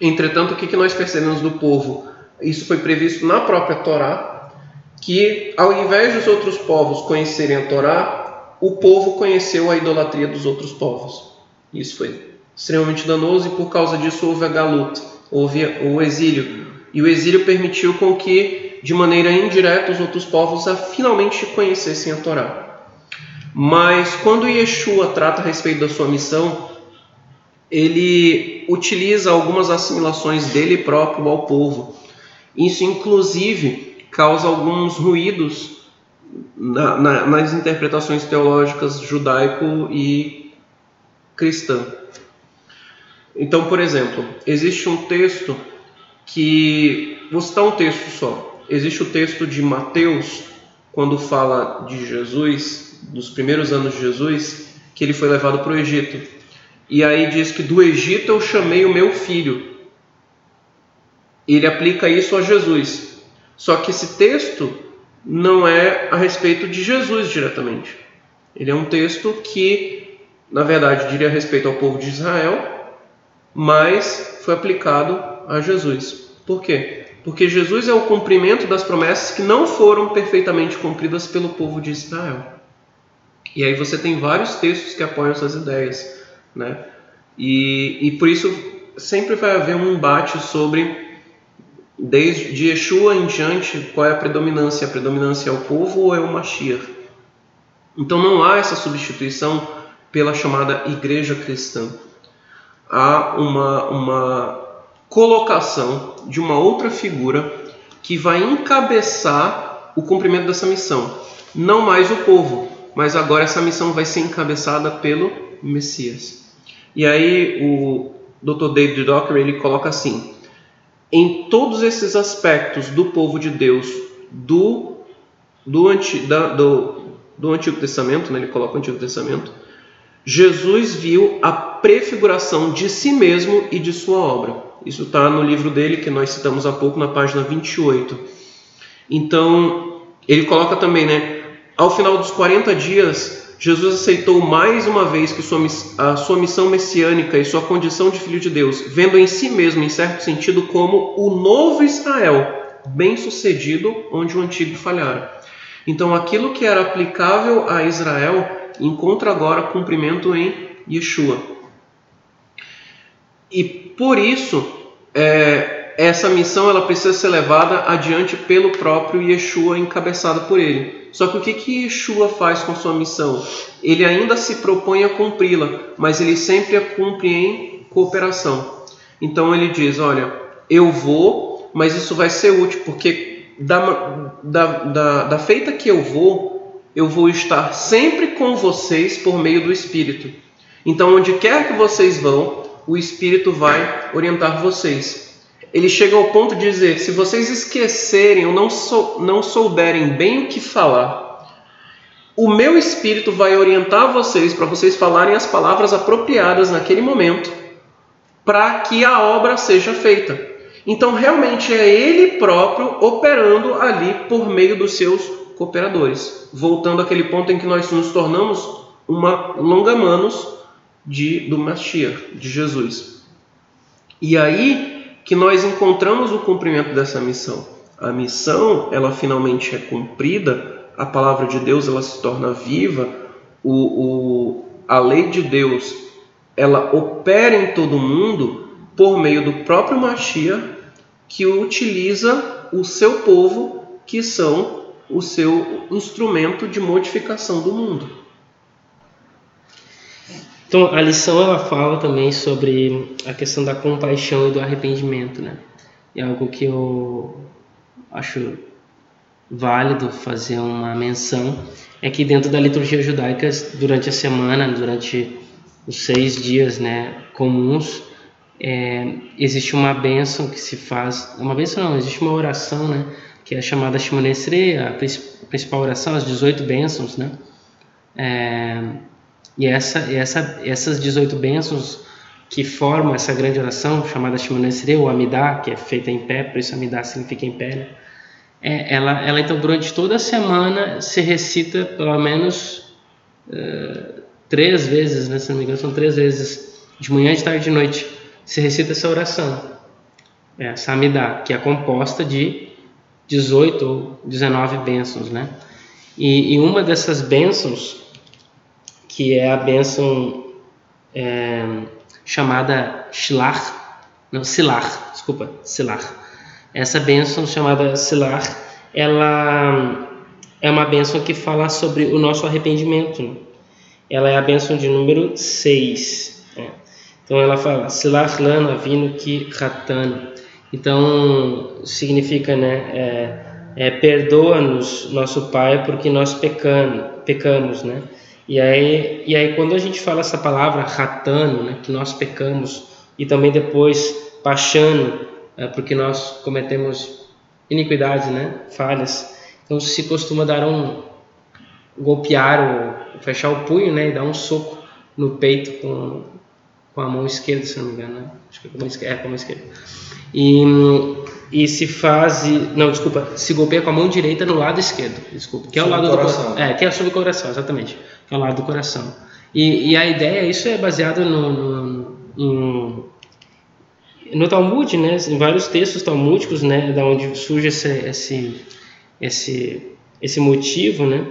Entretanto, o que que nós percebemos do povo? Isso foi previsto na própria Torá, que ao invés dos outros povos conhecerem a Torá, o povo conheceu a idolatria dos outros povos. Isso foi extremamente danoso e por causa disso houve a galuta, houve o exílio. E o exílio permitiu com que, de maneira indireta, os outros povos a finalmente conhecessem a Torá. Mas quando Yeshua trata a respeito da sua missão, ele utiliza algumas assimilações dele próprio ao povo. Isso, inclusive, causa alguns ruídos na, na, nas interpretações teológicas judaico e cristã. Então, por exemplo, existe um texto que. Vou citar um texto só. Existe o texto de Mateus, quando fala de Jesus, dos primeiros anos de Jesus, que ele foi levado para o Egito. E aí diz que do Egito eu chamei o meu filho. Ele aplica isso a Jesus. Só que esse texto não é a respeito de Jesus diretamente. Ele é um texto que, na verdade, diria respeito ao povo de Israel, mas foi aplicado a Jesus. Por quê? Porque Jesus é o cumprimento das promessas que não foram perfeitamente cumpridas pelo povo de Israel. E aí você tem vários textos que apoiam essas ideias, né? E, e por isso sempre vai haver um embate sobre desde de Yeshua em diante qual é a predominância, a predominância é o povo ou é o Mashiach. Então não há essa substituição pela chamada igreja cristã. Há uma, uma colocação de uma outra figura que vai encabeçar o cumprimento dessa missão. Não mais o povo, mas agora essa missão vai ser encabeçada pelo Messias. E aí o Dr. David Dockery ele coloca assim: em todos esses aspectos do povo de Deus, do do, anti, da, do, do Antigo Testamento, né, ele coloca o Antigo Testamento, Jesus viu a prefiguração de si mesmo e de sua obra. Isso está no livro dele que nós citamos há pouco, na página 28. Então, ele coloca também, né? Ao final dos 40 dias, Jesus aceitou mais uma vez que sua, a sua missão messiânica e sua condição de filho de Deus, vendo em si mesmo, em certo sentido, como o novo Israel, bem-sucedido onde o antigo falhara. Então, aquilo que era aplicável a Israel encontra agora cumprimento em Yeshua. E por isso, é, essa missão ela precisa ser levada adiante pelo próprio Yeshua, encabeçado por ele. Só que o que, que Yeshua faz com sua missão? Ele ainda se propõe a cumpri-la, mas ele sempre a cumpre em cooperação. Então ele diz: Olha, eu vou, mas isso vai ser útil, porque da, da, da, da feita que eu vou, eu vou estar sempre com vocês por meio do Espírito. Então, onde quer que vocês vão, o Espírito vai orientar vocês. Ele chega ao ponto de dizer: se vocês esquecerem ou não, sou, não souberem bem o que falar, o meu Espírito vai orientar vocês para vocês falarem as palavras apropriadas naquele momento, para que a obra seja feita. Então, realmente é Ele próprio operando ali por meio dos seus cooperadores. Voltando àquele ponto em que nós nos tornamos uma longa-manos de, do Mashiach, de Jesus. E aí que nós encontramos o cumprimento dessa missão. A missão, ela finalmente é cumprida, a palavra de Deus ela se torna viva, o, o, a lei de Deus ela opera em todo mundo por meio do próprio Mashiach, que utiliza o seu povo, que são o seu instrumento de modificação do mundo. Então, a lição ela fala também sobre a questão da compaixão e do arrependimento, né? É algo que eu acho válido fazer uma menção é que dentro da liturgia judaica durante a semana, durante os seis dias, né, comuns, é, existe uma bênção que se faz, uma bênção não, existe uma oração, né, que é chamada Shimonesre, a principal oração, as 18 bênçãos, né, é, e essa, essa, essas 18 bênçãos que formam essa grande oração, chamada Shimonesre, ou Amidá, que é feita em pé, por isso Amidá significa em pé, né? é, ela, ela então durante toda a semana se recita pelo menos uh, três vezes, né, se não me engano, são três vezes, de manhã, de tarde e de noite, se recita essa oração, essa Amidá, que é composta de 18 ou 19 bênçãos, né? E, e uma dessas bênçãos que é a bênção é, chamada Shilar, não, Silar, desculpa, Silar. Essa bênção chamada Silar, ela é uma bênção que fala sobre o nosso arrependimento. Né? Ela é a bênção de número 6. Né? Então ela fala Silar lana vino ki ratan. Então significa, né, é, é perdoa-nos, nosso Pai, porque nós pecamos, pecamos, né? E aí, e aí quando a gente fala essa palavra ratano, né, que nós pecamos, e também depois pachano, é, porque nós cometemos iniquidades, né, falhas, então se costuma dar um golpear ou fechar o punho, né, e dar um soco no peito com, com a mão esquerda, se não me engano, né? acho que é com a mão esquerda, é, com a mão esquerda. E e se faz não desculpa se golpeia com a mão direita no lado esquerdo desculpa que é o lado do coração. é que é sobre o coração exatamente que é o lado do coração. E, e a ideia isso é baseado no, no, no, no Talmud né? Em vários textos talmúdicos né? Da onde surge esse esse esse esse motivo né?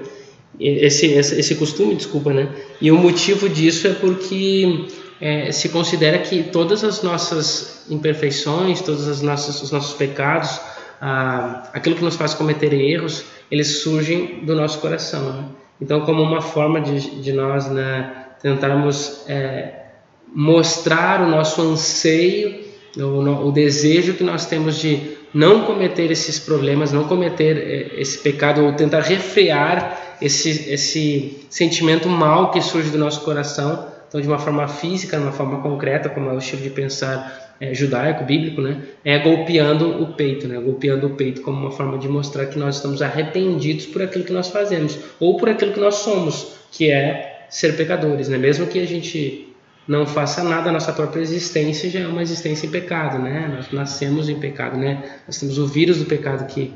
Esse, esse esse costume desculpa né? E o motivo disso é porque é, se considera que todas as nossas imperfeições, todos os nossos, os nossos pecados, ah, aquilo que nos faz cometer erros, eles surgem do nosso coração. Né? Então, como uma forma de, de nós né, tentarmos é, mostrar o nosso anseio, o, o, desejo que nós temos de não cometer esses problemas, não cometer é, esse pecado, ou tentar refrear esse, esse sentimento mal que surge do nosso coração então, de uma forma física, de uma forma concreta, como é o estilo de pensar é, judaico, bíblico, né? É golpeando o peito, né? Golpeando o peito como uma forma de mostrar que nós estamos arrependidos por aquilo que nós fazemos ou por aquilo que nós somos, que é ser pecadores, né? Mesmo que a gente não faça nada, a nossa própria existência já é uma existência em pecado, né? Nós nascemos em pecado, né? Nós temos o vírus do pecado que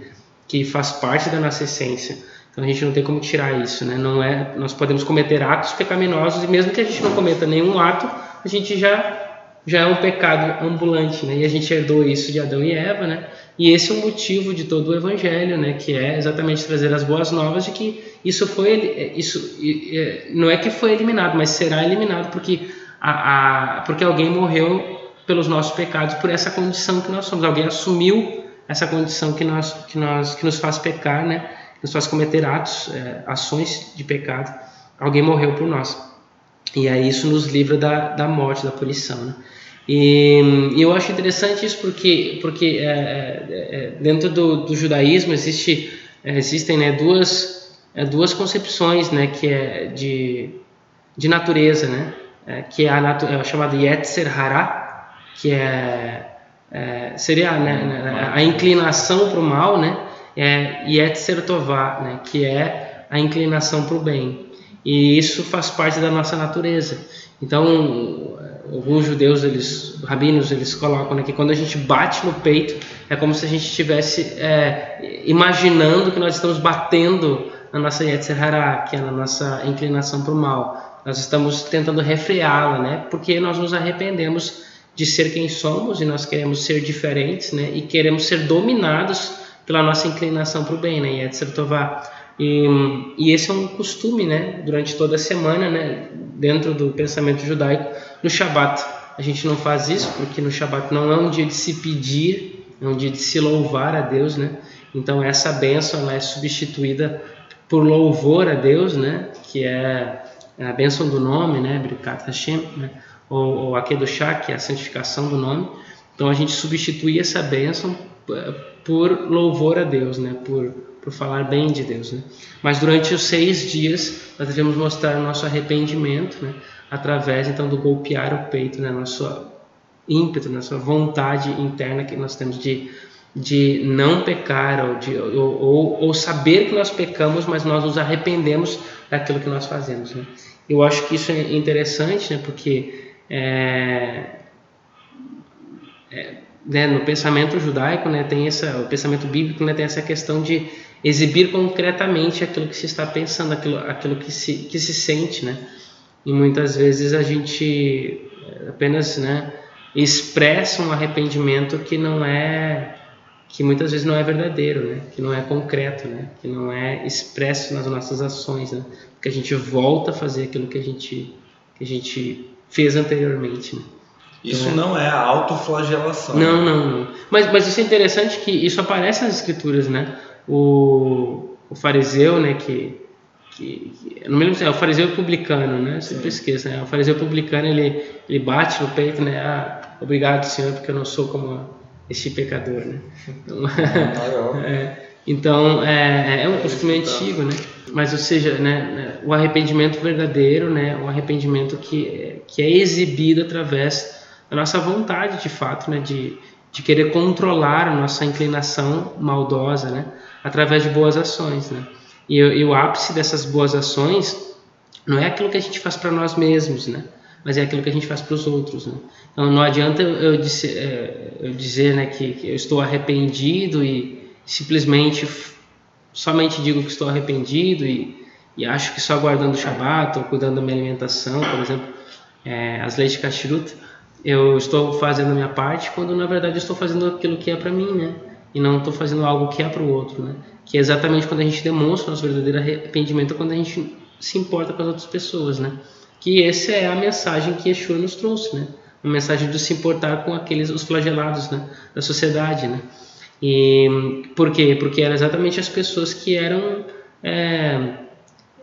que faz parte da nossa essência. Então a gente não tem como tirar isso, né? Não é, nós podemos cometer atos pecaminosos e mesmo que a gente não cometa nenhum ato, a gente já já é um pecado ambulante, né? E a gente herdou isso de Adão e Eva, né? E esse é o motivo de todo o evangelho, né? Que é exatamente trazer as boas novas de que isso foi isso não é que foi eliminado, mas será eliminado porque a, a porque alguém morreu pelos nossos pecados, por essa condição que nós somos. Alguém assumiu essa condição que nós que nós que nos faz pecar, né? Nos faz cometer atos, é, ações de pecado. Alguém morreu por nós. E aí isso nos livra da, da morte, da punição, né? E, e eu acho interessante isso porque porque é, é, é dentro do, do, judaísmo existe é, existem né, duas é, duas concepções, né? Que é de de natureza, né? que é a, natu é a chamada Yetzer Hara, que é é, seria né, né, a inclinação para o mal, né? É, Yetzer Tová, né? Que é a inclinação para o bem. E isso faz parte da nossa natureza. Então, alguns judeus, eles, rabinos, eles colocam né, que quando a gente bate no peito, é como se a gente estivesse é, imaginando que nós estamos batendo na nossa Yetzer Hara, que é na nossa inclinação para o mal. Nós estamos tentando refreá-la, né? Porque nós nos arrependemos de ser quem somos e nós queremos ser diferentes, né? E queremos ser dominados pela nossa inclinação para o bem, né? E, e esse é um costume, né? Durante toda a semana, né? Dentro do pensamento judaico, no Shabat a gente não faz isso porque no Shabat não é um dia de se pedir, é um dia de se louvar a Deus, né? Então essa bênção ela é substituída por louvor a Deus, né? Que é a bênção do nome, né? Brikat Hashem, né? ou, ou Akedoshá, que é a santificação do nome. Então a gente substitui essa bênção por louvor a Deus, né? por, por falar bem de Deus. Né? Mas durante os seis dias nós devemos mostrar nosso arrependimento né? através então do golpear o peito, né? nosso ímpeto, nossa vontade interna que nós temos de, de não pecar ou, de, ou, ou, ou saber que nós pecamos, mas nós nos arrependemos daquilo que nós fazemos. Né? Eu acho que isso é interessante, né? porque é, é, né, no pensamento judaico, né, tem essa, o pensamento bíblico né, tem essa questão de exibir concretamente aquilo que se está pensando, aquilo, aquilo que, se, que se sente, né? E muitas vezes a gente apenas né, expressa um arrependimento que não é que muitas vezes não é verdadeiro, né? que não é concreto, né? que não é expresso nas nossas ações, né? que a gente volta a fazer aquilo que a gente, que a gente fez anteriormente. Né? Isso é. não é a autoflagelação. Não, não, não. Mas, mas isso é interessante que isso aparece nas escrituras, né? O, o fariseu, né, que, que, que não me lembro se é o fariseu publicano, né? Sempre esqueço, né? O fariseu publicano, ele, ele bate no peito, né? Ah, obrigado, Senhor, porque eu não sou como este pecador, né? Então, <laughs> é, então é, é um costume antigo, né? Mas, ou seja, né, o arrependimento verdadeiro, né, o arrependimento que, que é exibido através da nossa vontade, de fato, né, de, de querer controlar a nossa inclinação maldosa, né, através de boas ações, né. E, e o ápice dessas boas ações não é aquilo que a gente faz para nós mesmos, né, mas é aquilo que a gente faz para os outros, né. Então não adianta eu dizer, é, eu dizer né, que, que eu estou arrependido e simplesmente somente digo que estou arrependido e, e acho que só guardando o Shabat ou cuidando da minha alimentação, por exemplo, é, as leis de Kashrut, eu estou fazendo minha parte quando na verdade eu estou fazendo aquilo que é para mim, né? E não estou fazendo algo que é para o outro, né? Que é exatamente quando a gente demonstra nosso verdadeiro arrependimento, quando a gente se importa com as outras pessoas, né? Que essa é a mensagem que Yeshua nos trouxe, né? Uma mensagem de se importar com aqueles, os flagelados né? da sociedade, né? E por quê? Porque eram exatamente as pessoas que eram é,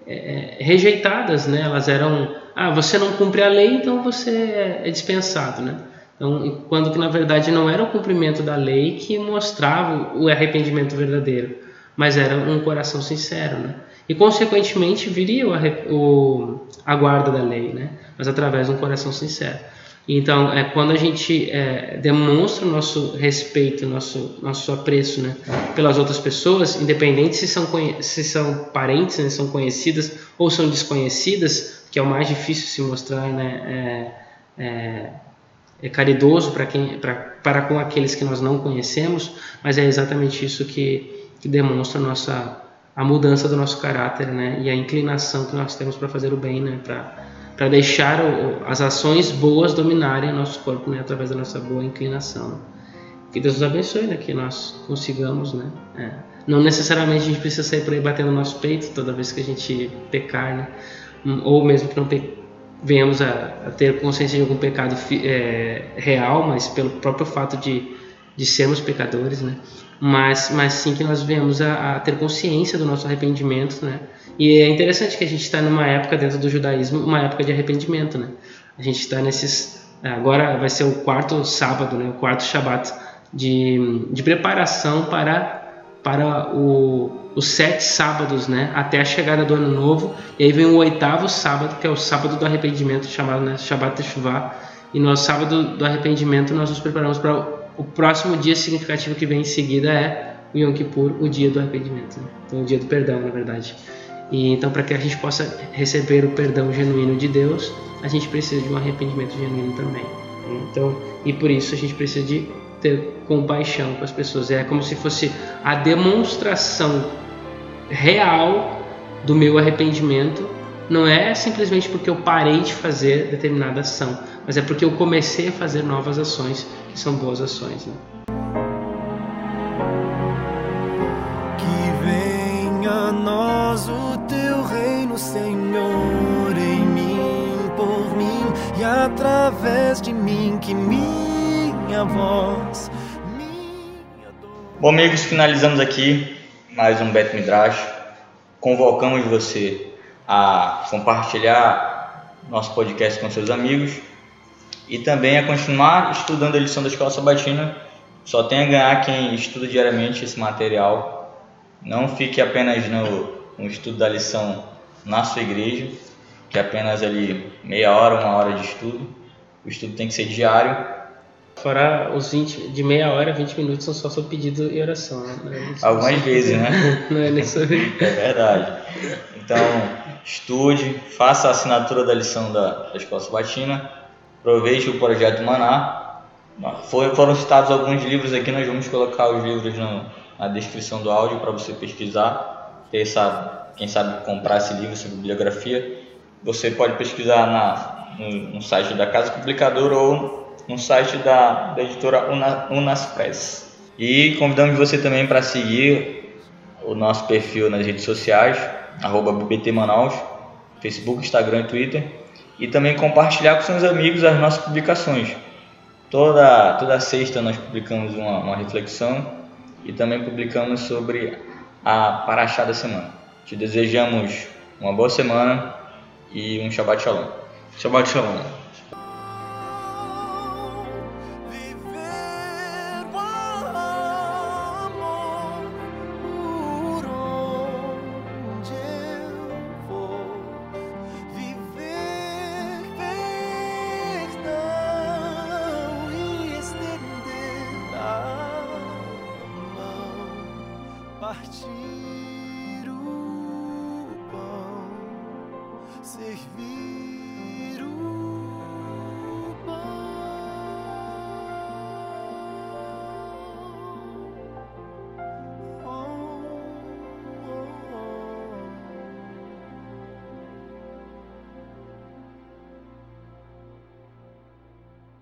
é, rejeitadas, né? Elas eram, ah, você não cumpre a lei, então você é dispensado, né? Então, quando que na verdade não era o cumprimento da lei que mostrava o arrependimento verdadeiro, mas era um coração sincero, né? E consequentemente viria o, o, a guarda da lei, né? Mas através de um coração sincero. Então, é quando a gente é, demonstra o nosso respeito, nosso nosso apreço, né, pelas outras pessoas, independente se são se são parentes, né, são conhecidas ou são desconhecidas, que é o mais difícil se mostrar, né, é, é, é caridoso para quem pra, para com aqueles que nós não conhecemos, mas é exatamente isso que, que demonstra a nossa a mudança do nosso caráter, né, e a inclinação que nós temos para fazer o bem, né, para para deixar o, as ações boas dominarem o nosso corpo né, através da nossa boa inclinação. Que Deus nos abençoe, né, que nós consigamos, né, é, não necessariamente a gente precisa sair por aí batendo no nosso peito toda vez que a gente pecar, né, hum, ou mesmo que não, venhamos a, a, ter consciência de algum pecado é, real, mas pelo próprio fato de, de sermos pecadores, né? Mas, mas sim que nós venhamos a, a ter consciência do nosso arrependimento, né? E é interessante que a gente está numa época dentro do judaísmo, uma época de arrependimento, né? A gente está nesses agora vai ser o quarto sábado, né? O quarto Shabat de, de preparação para para o, os sete sábados, né, até a chegada do ano novo. E aí vem o oitavo sábado, que é o sábado do arrependimento, chamado né, Shabbat Teshuvah. E no sábado do arrependimento nós nos preparamos para o próximo dia significativo que vem em seguida é o Yom Kippur, o dia do arrependimento. Né? Então, o dia do perdão, na verdade. E então, para que a gente possa receber o perdão genuíno de Deus, a gente precisa de um arrependimento genuíno também. Então, e por isso a gente precisa de ter compaixão com as pessoas. É como se fosse a demonstração real do meu arrependimento. Não é simplesmente porque eu parei de fazer determinada ação, mas é porque eu comecei a fazer novas ações que são boas ações. Né? O teu reino, Senhor, em mim, por mim e através de mim que minha voz, minha dor. Bom, amigos, finalizamos aqui mais um Bet Midrash. Convocamos você a compartilhar nosso podcast com seus amigos e também a continuar estudando a lição da Escola Sabatina. Só tem a ganhar quem estuda diariamente esse material. Não fique apenas no, no estudo da lição na sua igreja, que é apenas ali meia hora, uma hora de estudo. O estudo tem que ser diário Fora os 20, de meia hora, 20 minutos são só sobre pedido e oração. Né? É Algumas vezes, né? Não é nem sobre. <laughs> É verdade. Então, estude, faça a assinatura da lição da, da Escola Sabatina, aproveite o projeto Maná. Foi, foram citados alguns livros aqui, nós vamos colocar os livros no, na descrição do áudio para você pesquisar, ter essa, quem sabe comprar esse livro, essa bibliografia. Você pode pesquisar na, no, no site da Casa Publicadora ou no site da, da editora Una, Unaspress. E convidamos você também para seguir o nosso perfil nas redes sociais, arroba BBT Manaus, Facebook, Instagram e Twitter. E também compartilhar com seus amigos as nossas publicações. Toda, toda sexta nós publicamos uma, uma reflexão e também publicamos sobre a Paraxá da semana. Te desejamos uma boa semana e um Shabbat Shalom. Shabbat Shalom.